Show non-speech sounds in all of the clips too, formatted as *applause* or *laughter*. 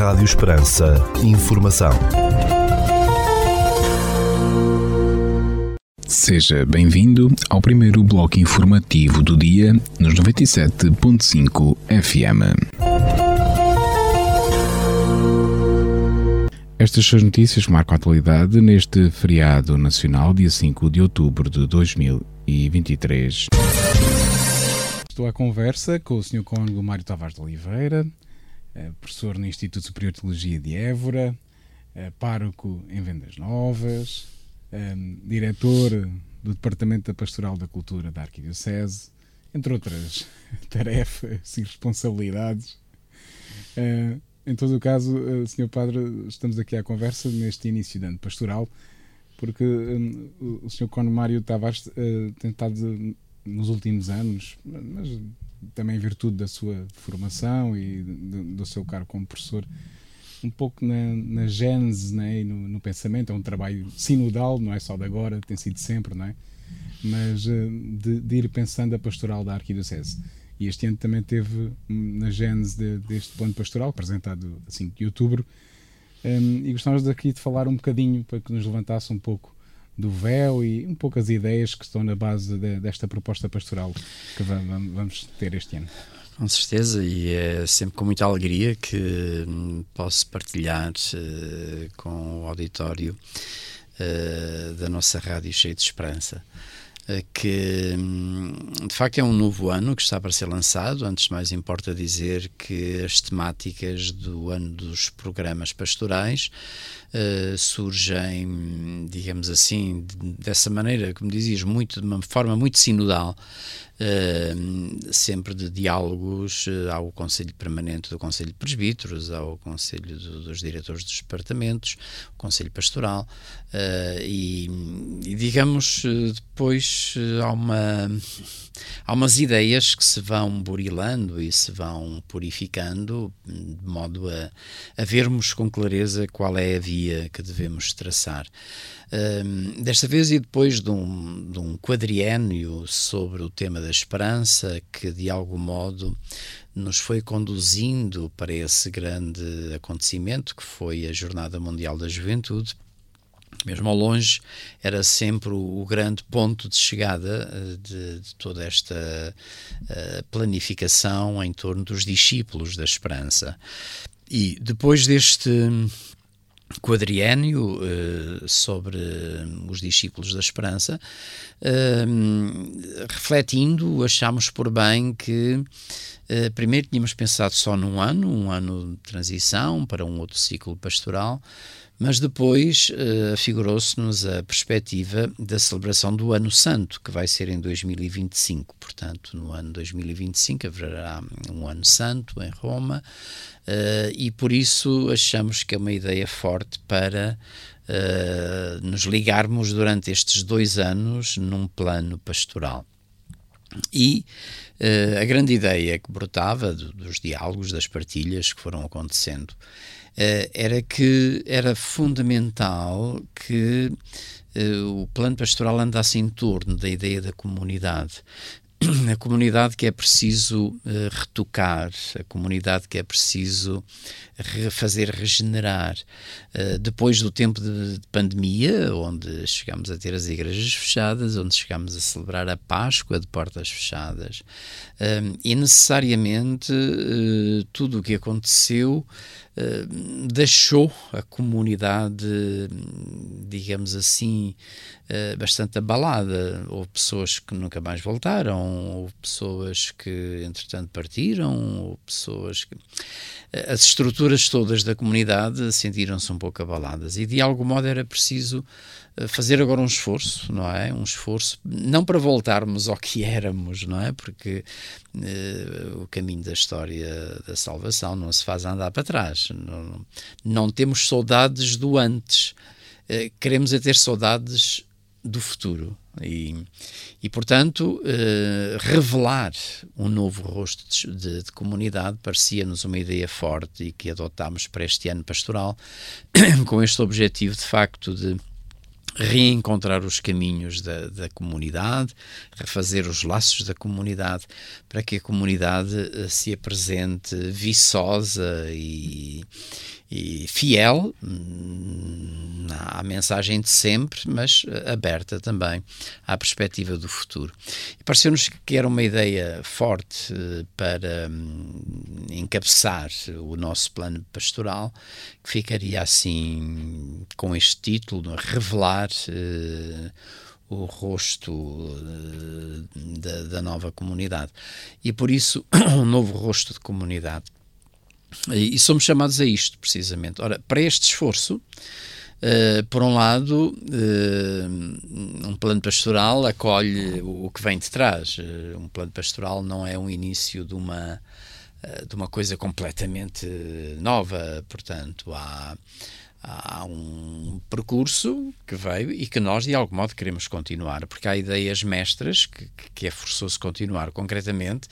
Rádio Esperança. Informação. Seja bem-vindo ao primeiro bloco informativo do dia nos 97.5 FM. Estas são as notícias que marcam a atualidade neste feriado nacional, dia 5 de outubro de 2023. Estou à conversa com o Sr. Cônego Mário Tavares de Oliveira, professor no Instituto Superior de Teologia de Évora, eh, pároco em Vendas Novas, eh, diretor do Departamento da Pastoral da Cultura da Arquidiocese, entre outras *laughs* tarefas e responsabilidades. Em todo o caso, Sr. Padre, estamos aqui à conversa neste início de ano pastoral, porque o Sr. Cônego Mário Tavares tem estado nos últimos anos, mas também em virtude da sua formação e do, do seu cargo como professor, um pouco na, na gênese né, e no, no, pensamento. É um trabalho sinodal, não é só de agora, tem sido sempre, não é? Mas eh, de, de ir pensando a pastoral da Arquidiocese. E este ano também teve hum, na gênese de, deste plano pastoral, apresentado a 5 de outubro, um, e gostávamos aqui de falar um bocadinho para que nos levantasse um pouco do véu e um pouco as ideias que estão na base de, desta proposta pastoral que vamos ter este ano. Com certeza, e é sempre com muita alegria que hum, posso partilhar uh, com o auditório uh, da nossa rádio cheio de esperança uh, que hum, de facto é um novo ano que está para ser lançado. Antes de mais, importa dizer que as temáticas do ano dos programas pastorais uh, surgem, digamos assim, dessa maneira, como dizias, muito, de uma forma muito sinodal, uh, sempre de diálogos uh, ao Conselho Permanente do Conselho de Presbíteros, ao Conselho do, dos Diretores dos Departamentos, o Conselho Pastoral, e, e, digamos, depois há uma há umas ideias que se vão burilando e se vão purificando de modo a, a vermos com clareza qual é a via que devemos traçar. Um, desta vez, e depois de um, de um quadriênio sobre o tema da esperança, que de algum modo nos foi conduzindo para esse grande acontecimento que foi a Jornada Mundial da Juventude, mesmo ao longe, era sempre o, grande ponto de chegada uh, de, de, toda esta uh, planificação em torno dos discípulos da esperança. E depois deste quadriênio uh, sobre os discípulos da esperança, refletindo, achamos por bem que primeiro tínhamos pensado só num ano, um ano de transição para um outro ciclo pastoral, mas depois uh, figurou-se-nos a perspectiva da celebração do Ano Santo, que vai ser em 2025. Portanto, no ano 2025 haverá um Ano Santo em Roma, uh, e por isso achamos que é uma ideia forte para uh, nos ligarmos durante estes dois anos num plano pastoral. E a grande ideia que brotava do, dos diálogos, das partilhas que foram acontecendo, era que era fundamental que uh, o plano pastoral andasse em torno da ideia da comunidade, *clears throat* a comunidade que é preciso uh, retocar, a comunidade que é preciso fazer regenerar. Uh, depois do tempo de, de, pandemia, onde chegamos a ter as igrejas fechadas, onde chegamos a celebrar a Páscoa de portas fechadas, uh, e necessariamente tudo o que aconteceu deixou a comunidade, digamos assim, bastante abalada. Houve pessoas que nunca mais voltaram, houve pessoas que, entretanto, partiram, houve pessoas que. As estruturas todas da comunidade sentiram-se um pouco abaladas e, de algum modo, era preciso eh, fazer agora um esforço, não é? Um esforço, não para voltarmos ao que *laughs* éramos, não é? Porque uh, o caminho da história da salvação não se faz andar para trás. Não, não temos saudades do antes. Uh, queremos é ter saudades do futuro. E, e portanto, eh, revelar um novo rosto de, de, de comunidade parecia-nos uma ideia forte e que adotámos para este ano pastoral, *coughs* com este objetivo, de facto, de reencontrar os caminhos da, da, comunidade, refazer os laços da comunidade, para que a comunidade eh, se apresente viçosa e, e fiel hum, à mensagem de sempre, mas eh, aberta também à perspectiva do futuro. Pareceu-nos que era uma ideia forte eh, para hum, encabeçar o nosso plano pastoral, que ficaria assim com este título, revelar uh, o rosto da, da nova comunidade. E por isso, *coughs* um novo rosto de comunidade e somos chamados a isto, precisamente. Ora, para este esforço, uh, por um lado, uh, um plano pastoral acolhe o, o que vem de trás. Uh, um plano pastoral não é um início de uma, de uma coisa completamente nova, portanto, há há um percurso que veio e que nós, de algum modo, queremos continuar, porque há ideias mestras que, que é forçoso continuar. Concretamente,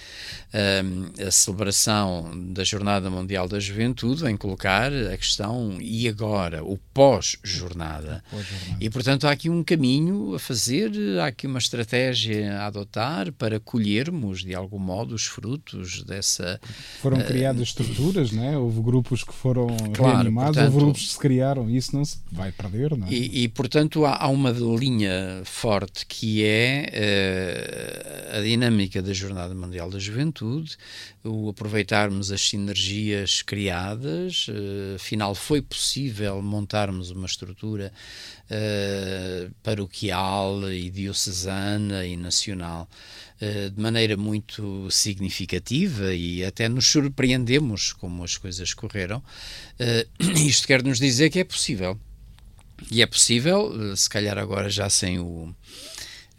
um, a celebração da Jornada Mundial da Juventude vem colocar a questão e agora, o pós-jornada. Pós e, portanto, há aqui um caminho a fazer, há aqui uma estratégia a adotar para colhermos, de algum modo, os frutos dessa. Foram uh, criadas estruturas, né? houve grupos que foram claro, reanimados, portanto, houve grupos que se criaram criaram, isso não se vai perder, não é? E, e portanto, há, há, uma linha forte que é uh, a dinâmica da Jornada Mundial da Juventude, o aproveitarmos as sinergias criadas, uh, afinal foi possível montarmos uma estrutura uh, paroquial e diocesana e nacional de maneira muito significativa e até nos surpreendemos como as coisas correram. *clears throat* Isto quer nos dizer que é possível. E é possível, se calhar agora já sem o,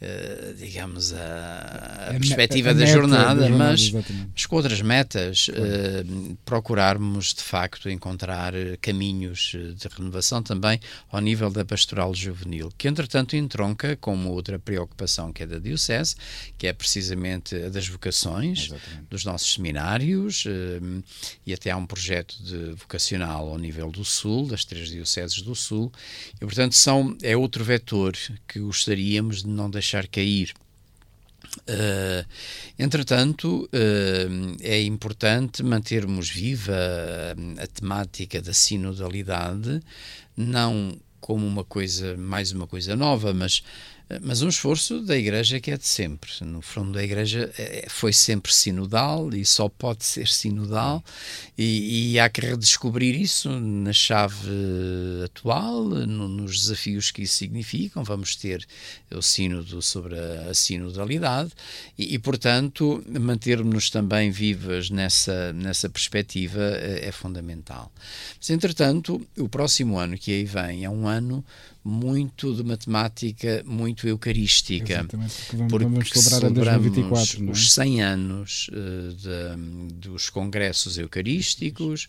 Uh, digamos, a, a perspectiva a, da, jornada, da, jornada, mas, mas com outras metas, uh, procurarmos de facto encontrar caminhos de renovação também ao nível da pastoral juvenil, que entretanto entronca com uma outra preocupação que é da Diocese, que é precisamente a das vocações, exatamente. dos nossos seminários, uh, e até há um projeto de vocacional ao nível do Sul, das três Dioceses do Sul, e portanto são, é outro vetor que gostaríamos de não deixar deixar cair. Uh, entretanto, uh, é importante mantermos viva a, a temática da sinodalidade, não como uma coisa, mais uma coisa nova, mas mas um esforço da Igreja que é de sempre. No fundo, da Igreja é, foi sempre sinodal e só pode ser sinodal, e, e há que redescobrir isso na chave atual, no, nos desafios que isso significam. Vamos ter o sínodo sobre a, a sinodalidade e, e, portanto, mantermos-nos também vivas nessa, nessa perspectiva é, é fundamental. Mas, entretanto, o próximo ano que aí vem é um ano muito de matemática, muito eucarística. Exatamente, porque vamos, porque vamos celebrar a 2024, não é? os 100 anos uh, de, dos congressos eucarísticos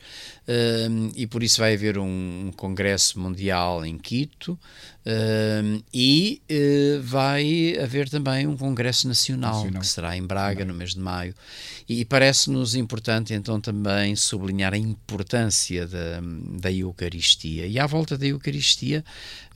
uh, e por isso vai haver um, um congresso mundial em Quito uh, e vai haver também um congresso nacional, nacional. que será em Braga no mês de maio e, e parece-nos importante então também sublinhar a importância da, da Eucaristia e à volta da Eucaristia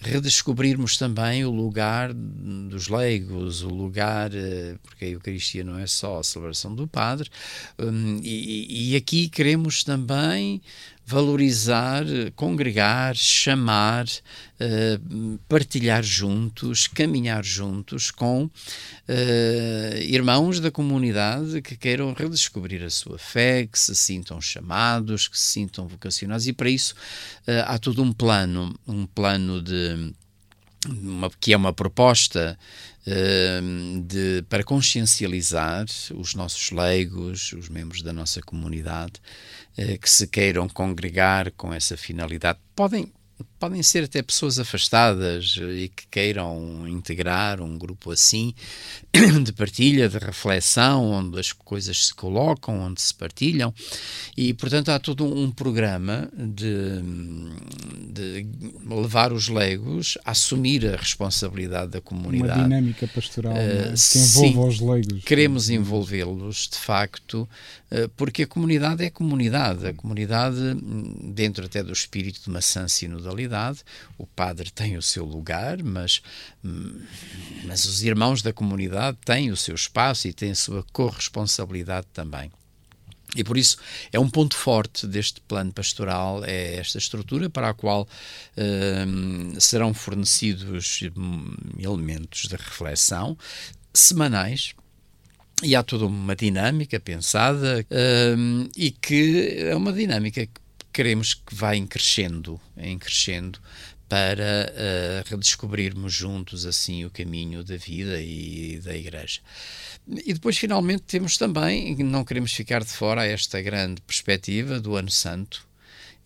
redescobrirmos também o lugar dos leigos, o lugar, eh, porque a Eucaristia não é só a celebração do Padre, hum, e, e aqui queremos também valorizar, congregar, chamar, uh, partilhar juntos, caminhar juntos com uh, irmãos da comunidade que queiram redescobrir a sua fé, que se sintam chamados, que se sintam vocacionados, e para isso uh, há todo um plano, um plano de. Uma, que é uma proposta de, para consciencializar os nossos leigos, os membros da nossa comunidade, eh, que se queiram congregar com essa finalidade. Podem, podem ser até pessoas afastadas eh, e que queiram integrar um grupo assim *coughs* de partilha, de reflexão, onde as coisas se colocam, onde se partilham E, portanto, há todo um programa de, de levar os leigos a assumir a responsabilidade da comunidade. Uma dinâmica pastoral uh, que envolva os leigos. Queremos envolvê-los, de facto, uh, porque a comunidade é comunidade. A comunidade, dentro até do espírito de maçã sinodalidade, o padre tem o seu lugar, mas, mas os irmãos da comunidade têm o seu espaço e têm a sua corresponsabilidade também. E por isso é um ponto forte deste plano pastoral, é esta estrutura para a qual uh, serão fornecidos elementos de reflexão semanais, e há toda uma dinâmica pensada uh, e que é uma dinâmica que queremos que vá em crescendo, em crescendo para uh, redescobrirmos juntos assim o caminho da vida e da Igreja. E depois, finalmente, temos também, não queremos ficar de fora, esta grande perspectiva do Ano Santo,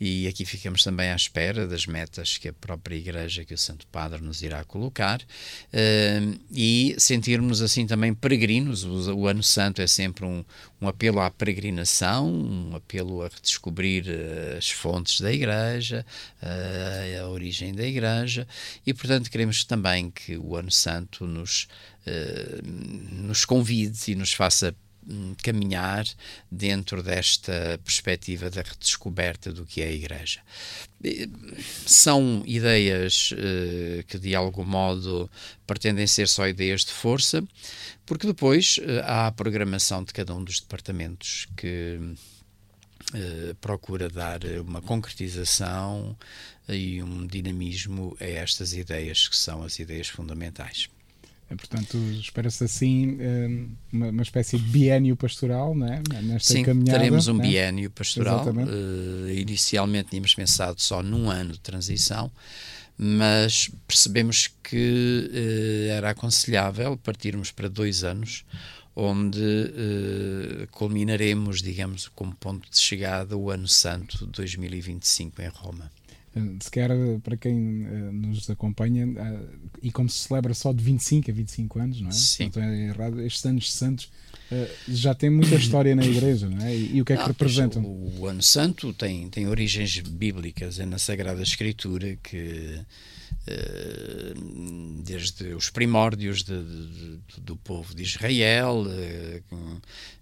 e aqui ficamos também à espera das metas que a própria Igreja, que o Santo Padre nos irá colocar, uh, e sentirmos assim também peregrinos. O, o Ano Santo é sempre um, um, apelo à peregrinação, um apelo a redescobrir uh, as fontes da Igreja, uh, a origem da Igreja, e portanto queremos também que o Ano Santo nos, nos convide e nos faça caminhar dentro desta perspectiva da redescoberta do que é a Igreja. São ideias uh, que, de algum modo, pretendem ser só ideias de força, porque depois uh, há a programação de cada um dos departamentos que uh, procura dar uma concretização e um dinamismo a estas ideias que são as ideias fundamentais. É, portanto, espera-se assim hum, uma, uma, espécie de biénio pastoral, não é? Nesta Sim, caminhada, teremos um é? biénio pastoral. Uh, inicialmente tínhamos pensado só num ano de transição, mas percebemos que uh, era aconselhável partirmos para dois anos, onde uh, culminaremos, digamos, como ponto de chegada, o Ano Santo 2025 em Roma. Eh, sequer para quem uh, nos acompanha, e como se celebra só de 25 a 25 anos, não é? Sim. Então é errado, estes anos santos já têm muita história na Igreja, não é? E, o que é que representam? O, o, Ano Santo tem, tem origens bíblicas, é na Sagrada Escritura que. Desde os primórdios de, de, do povo de Israel,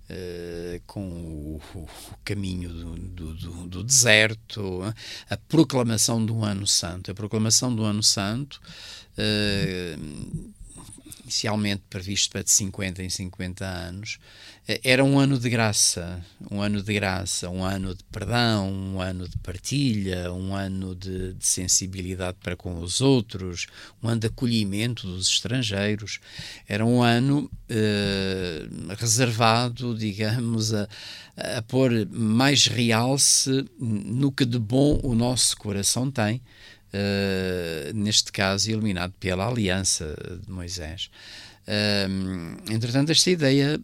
Uh, com o, o, caminho do, do, do, deserto, a proclamação do Ano Santo. A proclamação do Ano Santo, inicialmente previsto para de 50 em 50 anos, era um ano de graça, um ano de graça, um ano de perdão, um ano de partilha, um ano de, de sensibilidade para com os outros, um ano de acolhimento dos estrangeiros. Era um ano eh, reservado, *laughs* digamos, a, a pôr mais realce no que de bom o nosso coração tem. Uh, neste caso iluminado pela aliança de Moisés. Uh, entretanto, esta ideia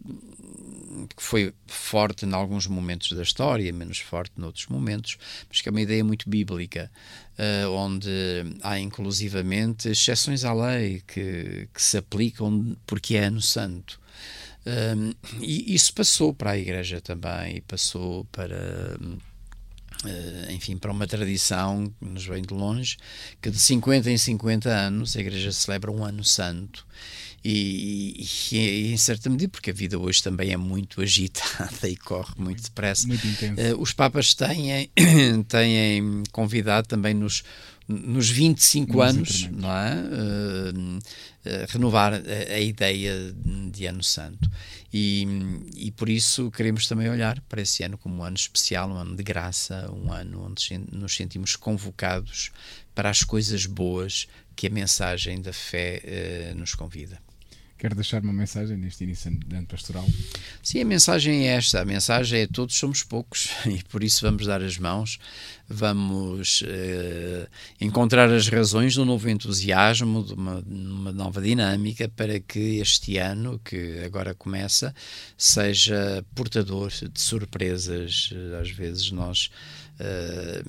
que foi forte em alguns momentos da história, menos forte noutros momentos, mas que é uma ideia muito bíblica, uh, onde há inclusivamente exceções à lei que, que se aplicam porque é ano santo. Um, e isso passou para a Igreja também, e passou para. Enfim, para uma tradição que nos vem de longe, que de 50 em 50 anos a Igreja celebra um ano santo e, e, e, em certa medida, porque a vida hoje também é muito *laughs* agitada e corre muito depressa. Muito uh, os Papas têm, *coughs* têm convidado também nos, nos 25 nos anos, não é? Uh, uh, renovar a, a, ideia de Ano Santo. E, e por isso queremos também olhar para esse ano como um ano especial, um ano de graça, um ano onde nos sentimos convocados para as coisas boas que a mensagem da fé nos convida. Quer deixar uma mensagem neste início de ano pastoral? Sim, a mensagem é esta. A mensagem é todos somos poucos *laughs* e por isso vamos dar as mãos, vamos eh, encontrar as razões do novo entusiasmo, de uma, uma, nova dinâmica para que este ano, que agora começa, seja portador de surpresas. Às vezes nós Uh,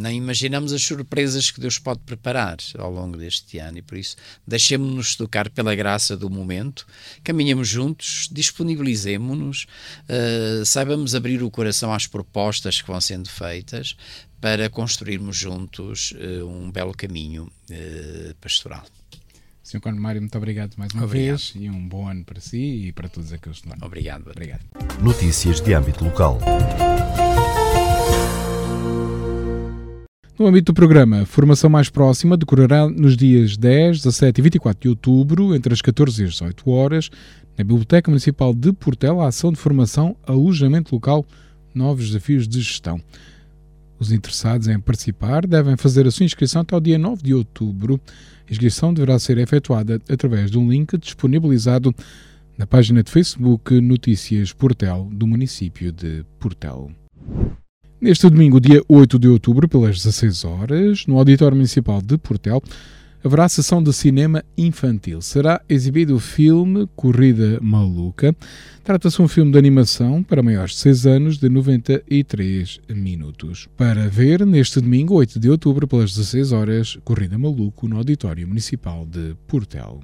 nem imaginamos as surpresas que Deus pode preparar ao longo deste ano e por isso deixemos-nos tocar pela graça do momento, caminhamos juntos, disponibilizemos-nos, uh, saibamos abrir o coração às propostas que vão sendo feitas para construirmos juntos uh, um belo caminho uh, pastoral. Sr. Conde Mário, muito obrigado mais uma obrigado. vez e um bom ano para si e para todos aqueles que estão. Obrigado. Obrigado. Notícias de âmbito local. No âmbito do programa, formação mais próxima decorará nos dias 10, 17 e 24 de outubro, entre as 14 e as 18 horas, na Biblioteca Municipal de Portela, a ação de formação Alojamento Local Novos Desafios de Gestão. Os interessados em participar devem fazer a sua inscrição até o dia 9 de outubro. A inscrição deverá ser efetuada através de um link disponibilizado na página de Facebook Notícias Portel do município de Portel. Neste domingo, dia 8 de outubro, pelas 16 horas, no Auditório Municipal de Portel, haverá sessão de cinema infantil. Será exibido o filme Corrida Maluca. Trata-se de um filme de animação para maiores de 6 anos de 93 minutos. Para ver, neste domingo, 8 de outubro, pelas 16 horas, Corrida Maluco no Auditório Municipal de Portel.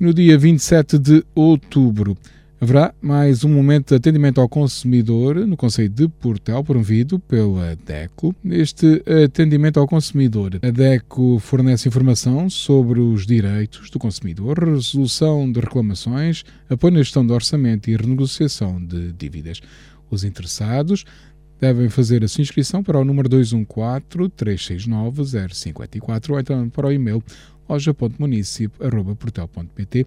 No dia 27 de outubro, Haverá mais um momento de atendimento ao consumidor no Conselho de Portel, promovido pela DECO. Este atendimento ao consumidor, a DECO fornece informação sobre os direitos do consumidor, resolução de reclamações, apoio na gestão do orçamento e renegociação de dívidas. Os interessados devem fazer a sua inscrição para o número 214-369-054 ou então para o e-mail loja.municip.portel.pt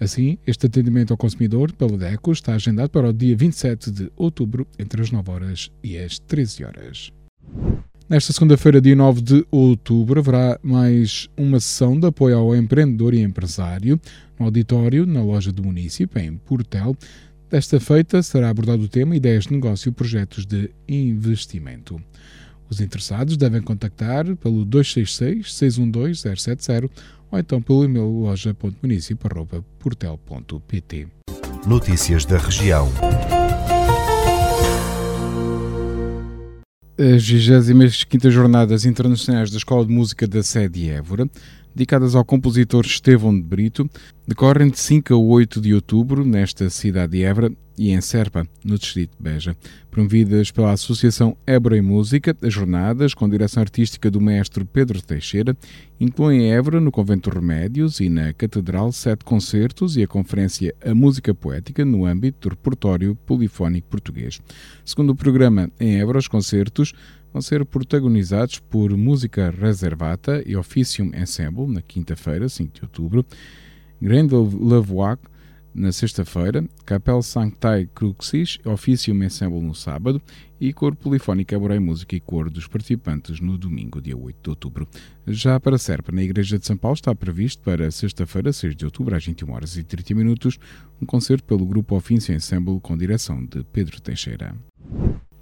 Assim, este atendimento ao consumidor pela DECO está agendado para o dia 27 de outubro, entre as 9 horas e as 13 horas. Nesta segunda-feira, dia 9 de outubro, haverá mais uma sessão de apoio ao empreendedor e empresário no auditório na loja do município, em Portel. Desta feita será abordado o tema Ideias de Negócio e Projetos de Investimento. Os interessados devem contactar pelo 266 612 070 ou então pelo e-mail loja.municipio.portel.pt. Notícias da região. As 25 Jornadas Internacionais da Escola de Música da Sede Évora, dedicadas ao compositor Estevão de Brito, decorrem de 5 a 8 de outubro nesta cidade de Évora e em Serpa, no distrito de Beja. Promovidas pela Associação Évora e Música, as jornadas, com direção artística do mestre Pedro Teixeira, incluem em Évora, no Convento Remédios e na Catedral, sete concertos e a conferência A Música Poética no âmbito do repertório polifónico português. Segundo o programa, em Évora, os concertos vão ser protagonizados por Música Reservata e Officium Ensemble, na quinta-feira, 5 de outubro, Grendel Lavoie, na sexta-feira, Capel Sanctae Cruxis, Officium Ensemble no sábado e Coro Polifónico Aborei Música e Coro dos participantes no domingo, dia 8 de outubro. Já para Serpa, na Igreja de São Paulo, está previsto para sexta-feira, 6 de outubro, às 21 horas e 30 minutos, um concerto pelo grupo Officium Ensemble com direção de Pedro Teixeira.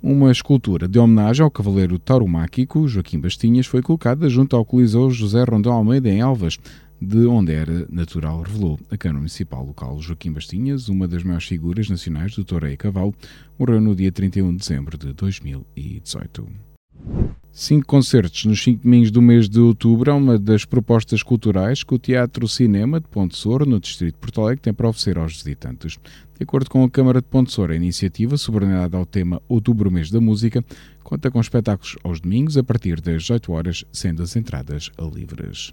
Uma escultura de homenagem ao cavaleiro tauromáquico Joaquim Bastinhas foi colocada junto ao Coliseu José Rondão Almeida em Elvas, de onde era natural, revelou a Câmara Municipal local. Joaquim Bastinhas, uma das maiores figuras nacionais do Toreio Cavalo, morreu no dia 31 de dezembro de 2018. Cinco concertos nos cinco domingos do mês de outubro é uma das propostas culturais que o Teatro Cinema de Ponte no Distrito de Porto Alegre, tem para oferecer aos visitantes. De acordo com a Câmara de Ponte a iniciativa, subordinada ao tema Outubro Mês da Música, conta com espetáculos aos domingos a partir das 18 horas, sendo as entradas livres.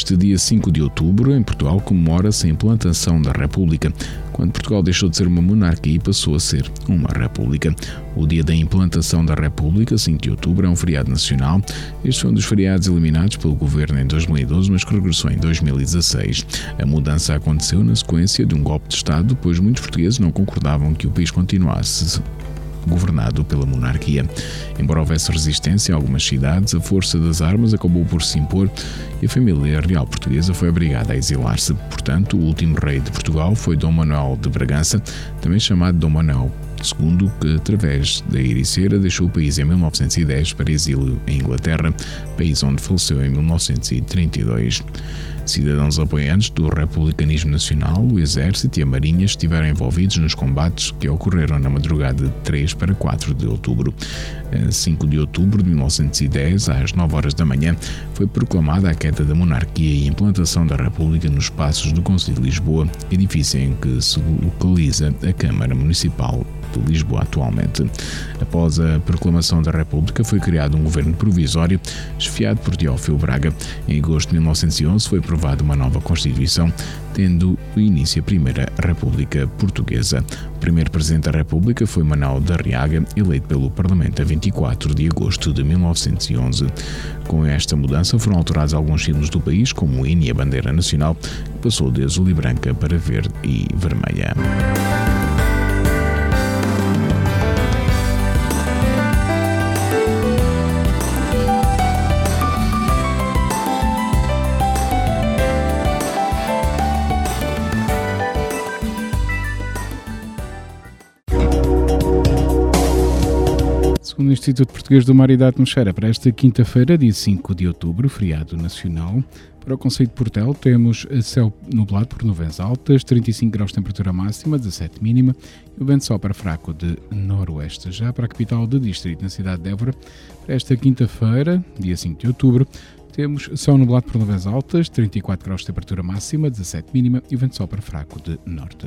Neste dia 5 de outubro, em Portugal, comemora-se a implantação da República, quando Portugal deixou de ser uma monarquia e passou a ser uma república. O dia da implantação da República, 5 de outubro, é um feriado nacional. Este foi um dos feriados eliminados pelo governo em 2012, mas que regressou em 2016. A mudança aconteceu na sequência de um golpe de Estado, pois muitos portugueses não concordavam que o país continuasse governado pela monarquia. Embora houvesse resistência em algumas cidades, a força das armas acabou por se impor e a família real portuguesa foi obrigada a exilar-se. Portanto, o último rei de Portugal foi Dom Manuel de Bragança, também chamado Dom Manuel segundo que, através da Ericeira, deixou o país em 1910 para exílio em Inglaterra, país onde faleceu em 1932. Cidadãos apoiantes do republicanismo nacional, o Exército e a Marinha estiveram envolvidos nos combates que ocorreram na madrugada de 3 para 4 de outubro. 5 de outubro de 1910, às 9 horas da manhã, foi proclamada a queda da monarquia e a implantação da República nos passos do Conselho de Lisboa, edifício em que se localiza a Câmara Municipal de Lisboa atualmente. Após a proclamação da República, foi criado um governo provisório, esfiado por Teófilo Braga. Em agosto de 1911 foi aprovada uma nova Constituição, tendo início a Primeira República Portuguesa. O primeiro Presidente da República foi Manuel da Riaga, eleito pelo Parlamento a 24 de agosto de 1911. Com esta mudança foram alterados alguns símbolos do país, como o hino e a bandeira nacional, que passou de azul e branca para verde e vermelha. Segundo o Instituto Português do Mar e da Atmosfera, para esta quinta-feira, dia 5 de outubro, feriado nacional, para o Conselho de Portel temos céu nublado por nuvens altas, 35 graus de temperatura máxima, 17 mínima, e o vento sopra fraco de noroeste. Já para a capital do distrito, na cidade de Évora, para esta quinta-feira, dia 5 de outubro, temos céu nublado por nuvens altas, 34 graus de temperatura máxima, 17 mínima, e o vento sopra fraco de norte.